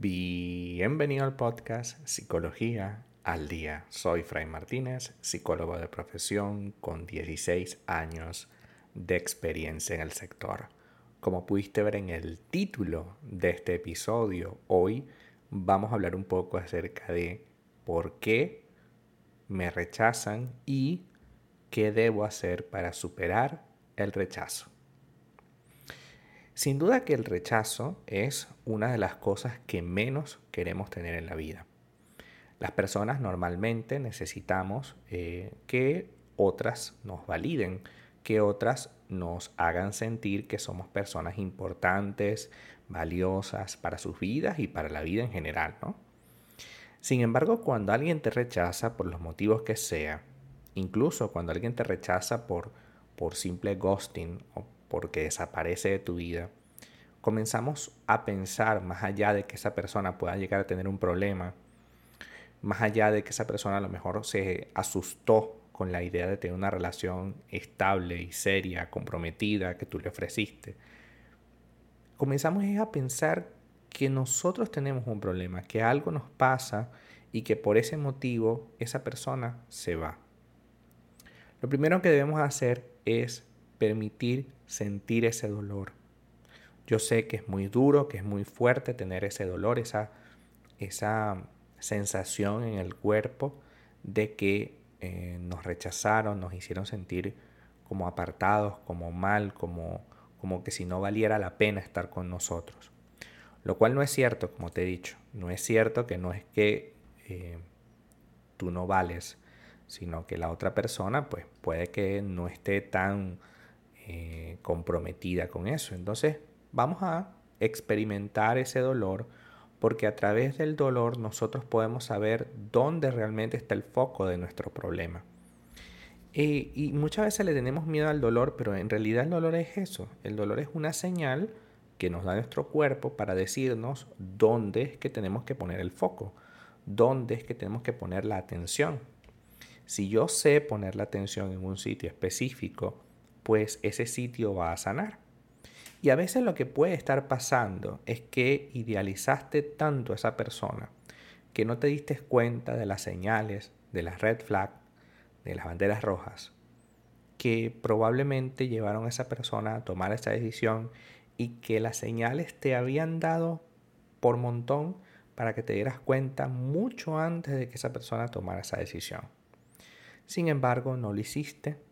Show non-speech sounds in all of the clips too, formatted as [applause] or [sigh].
Bienvenido al podcast Psicología al Día. Soy Fray Martínez, psicólogo de profesión con 16 años de experiencia en el sector. Como pudiste ver en el título de este episodio, hoy vamos a hablar un poco acerca de por qué me rechazan y qué debo hacer para superar el rechazo. Sin duda que el rechazo es una de las cosas que menos queremos tener en la vida. Las personas normalmente necesitamos eh, que otras nos validen, que otras nos hagan sentir que somos personas importantes, valiosas para sus vidas y para la vida en general, ¿no? Sin embargo, cuando alguien te rechaza por los motivos que sea, incluso cuando alguien te rechaza por, por simple ghosting o porque desaparece de tu vida, comenzamos a pensar más allá de que esa persona pueda llegar a tener un problema, más allá de que esa persona a lo mejor se asustó con la idea de tener una relación estable y seria, comprometida que tú le ofreciste, comenzamos a pensar que nosotros tenemos un problema, que algo nos pasa y que por ese motivo esa persona se va. Lo primero que debemos hacer es permitir sentir ese dolor. Yo sé que es muy duro, que es muy fuerte tener ese dolor, esa, esa sensación en el cuerpo de que eh, nos rechazaron, nos hicieron sentir como apartados, como mal, como, como que si no valiera la pena estar con nosotros. Lo cual no es cierto, como te he dicho. No es cierto que no es que eh, tú no vales, sino que la otra persona pues puede que no esté tan eh, comprometida con eso. Entonces vamos a experimentar ese dolor porque a través del dolor nosotros podemos saber dónde realmente está el foco de nuestro problema. Y, y, muchas veces le tenemos miedo al dolor, pero en realidad el dolor es eso. El dolor es una señal que nos da nuestro cuerpo para decirnos dónde es que tenemos que poner el foco, dónde es que tenemos que poner la atención. Si yo sé poner la atención en un sitio específico, pues ese sitio va a sanar. Y a veces lo que puede estar pasando es que idealizaste tanto a esa persona que no te diste cuenta de las señales, de las red flags, de las banderas rojas, que probablemente llevaron a esa persona a tomar esa decisión y que las señales te habían dado por montón para que te dieras cuenta mucho antes de que esa persona tomara esa decisión. Sin embargo, no lo hiciste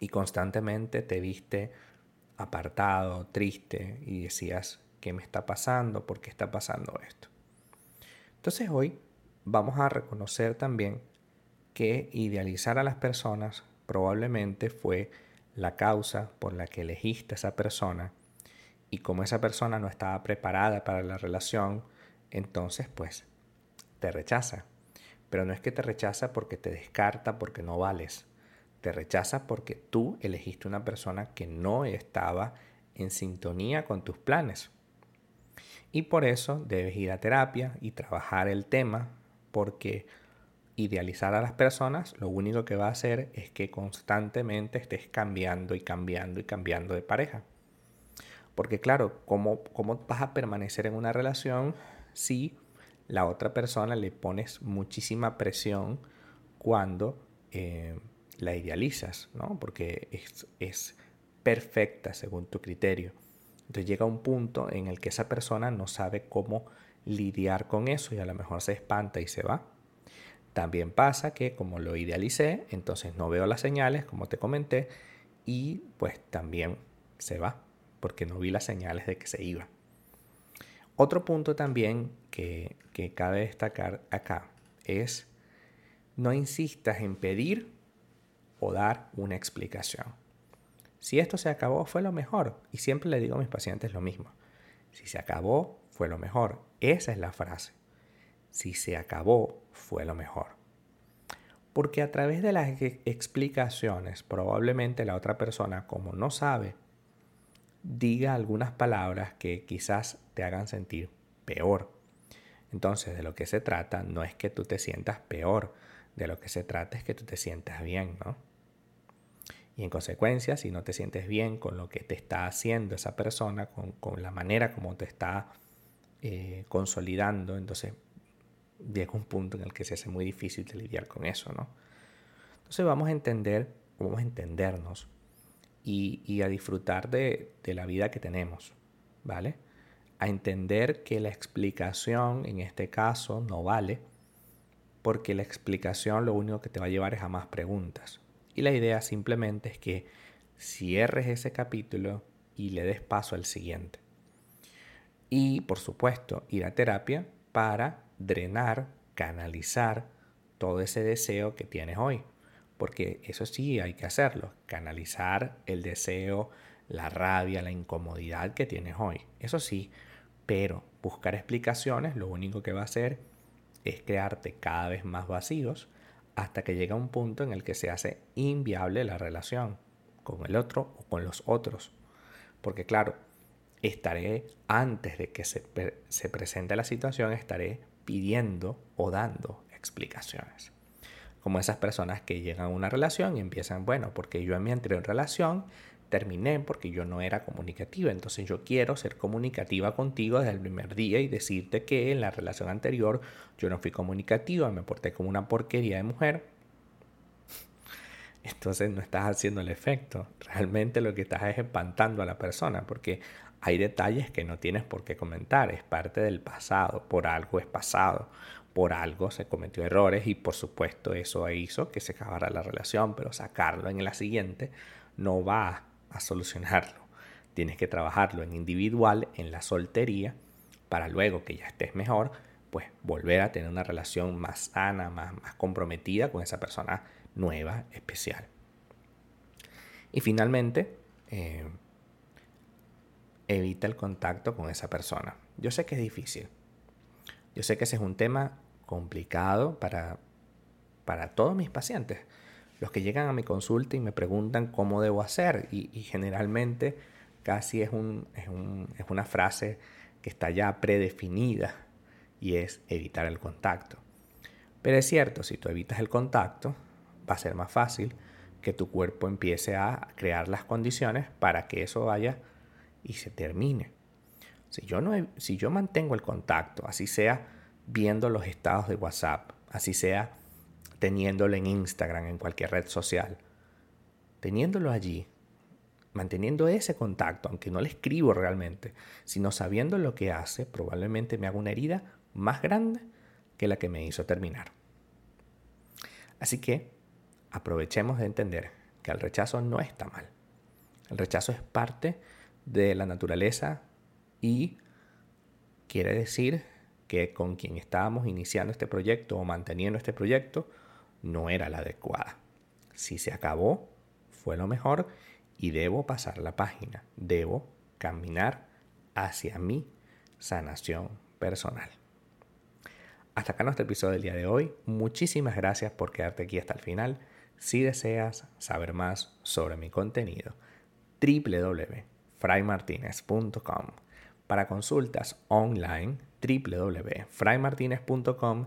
y constantemente te viste apartado, triste y decías, ¿qué me está pasando? ¿Por qué está pasando esto? Entonces hoy vamos a reconocer también que idealizar a las personas probablemente fue la causa por la que elegiste a esa persona y como esa persona no estaba preparada para la relación, entonces pues te rechaza. Pero no es que te rechaza porque te descarta, porque no vales. Te rechaza porque tú elegiste una persona que no estaba en sintonía con tus planes. Y por eso debes ir a terapia y trabajar el tema porque idealizar a las personas lo único que va a hacer es que constantemente estés cambiando y cambiando y cambiando de pareja. Porque claro, ¿cómo, cómo vas a permanecer en una relación si la otra persona le pones muchísima presión cuando eh, la idealizas, ¿no? Porque es, es perfecta según tu criterio. Entonces llega un punto en el que esa persona no sabe cómo lidiar con eso y a lo mejor se espanta y se va. También pasa que como lo idealicé, entonces no veo las señales, como te comenté, y pues también se va, porque no vi las señales de que se iba. Otro punto también que, que cabe destacar acá es no insistas en pedir o dar una explicación. Si esto se acabó, fue lo mejor. Y siempre le digo a mis pacientes lo mismo. Si se acabó, fue lo mejor. Esa es la frase. Si se acabó, fue lo mejor. Porque a través de las explicaciones, probablemente la otra persona, como no sabe, diga algunas palabras que quizás te hagan sentir peor. Entonces, de lo que se trata no es que tú te sientas peor, de lo que se trata es que tú te sientas bien, ¿no? Y en consecuencia, si no te sientes bien con lo que te está haciendo esa persona, con, la manera como te está eh, consolidando, entonces llega un punto en el que se hace muy difícil de lidiar con eso, ¿no? Entonces vamos a entender, vamos a entendernos y, a disfrutar de, de la vida que tenemos, ¿vale? A entender que la explicación en este caso no vale, porque la explicación lo único que te va a llevar es a más preguntas. Y la idea simplemente es que cierres ese capítulo y le des paso al siguiente. Y por supuesto, ir a terapia para drenar, canalizar todo ese deseo que tienes hoy. Porque eso sí hay que hacerlo, canalizar el deseo, la rabia, la incomodidad que tienes hoy. Eso sí, pero buscar explicaciones lo único que va a hacer es crearte cada vez más vacíos hasta que llega un punto en el que se hace inviable la relación con el otro o con los otros. Porque claro, estaré antes de que se, se presente la situación, estaré pidiendo o dando explicaciones. Como esas personas que llegan a una relación y empiezan, bueno, porque yo en mi anterior relación terminé porque yo no era comunicativa. Entonces yo quiero ser comunicativa contigo desde el primer día y decirte que en la relación anterior yo no fui comunicativa, me porté como una porquería de mujer. [laughs] Entonces no estás haciendo el efecto. Realmente lo que estás es espantando a la persona porque hay detalles que no tienes por qué comentar. Es parte del pasado. Por algo es pasado. Por algo se cometió errores y por supuesto eso hizo que se acabara la relación. Pero sacarlo en la siguiente no va a solucionarlo. Tienes que trabajarlo en individual, en la soltería, para luego que ya estés mejor, pues volver a tener una relación más sana, más, comprometida con esa persona nueva, especial. Y finalmente, eh, evita el contacto con esa persona. Yo sé que es difícil. Yo sé que ese es un tema complicado para, para todos mis pacientes los que llegan a mi consulta y me preguntan cómo debo hacer. Y, generalmente casi es, es una frase que está ya predefinida y es evitar el contacto. Pero es cierto, si tú evitas el contacto, va a ser más fácil que tu cuerpo empiece a crear las condiciones para que eso vaya y se termine. Si yo, no, si yo mantengo el contacto, así sea viendo los estados de WhatsApp, así sea teniéndolo en Instagram, en cualquier red social. Teniéndolo allí, manteniendo ese contacto, aunque no le escribo realmente, sino sabiendo lo que hace, probablemente me haga una herida más grande que la que me hizo terminar. Así que aprovechemos de entender que el rechazo no está mal. El rechazo es parte de la naturaleza y quiere decir que con quien estábamos iniciando este proyecto o manteniendo este proyecto no era la adecuada. Si se acabó, fue lo mejor y debo pasar la página. Debo caminar hacia mi sanación personal. Hasta acá nuestro episodio del día de hoy. Muchísimas gracias por quedarte aquí hasta el final. Si deseas saber más sobre mi contenido, www.fraymartinez.com. Para consultas online, www.fraymartinez.com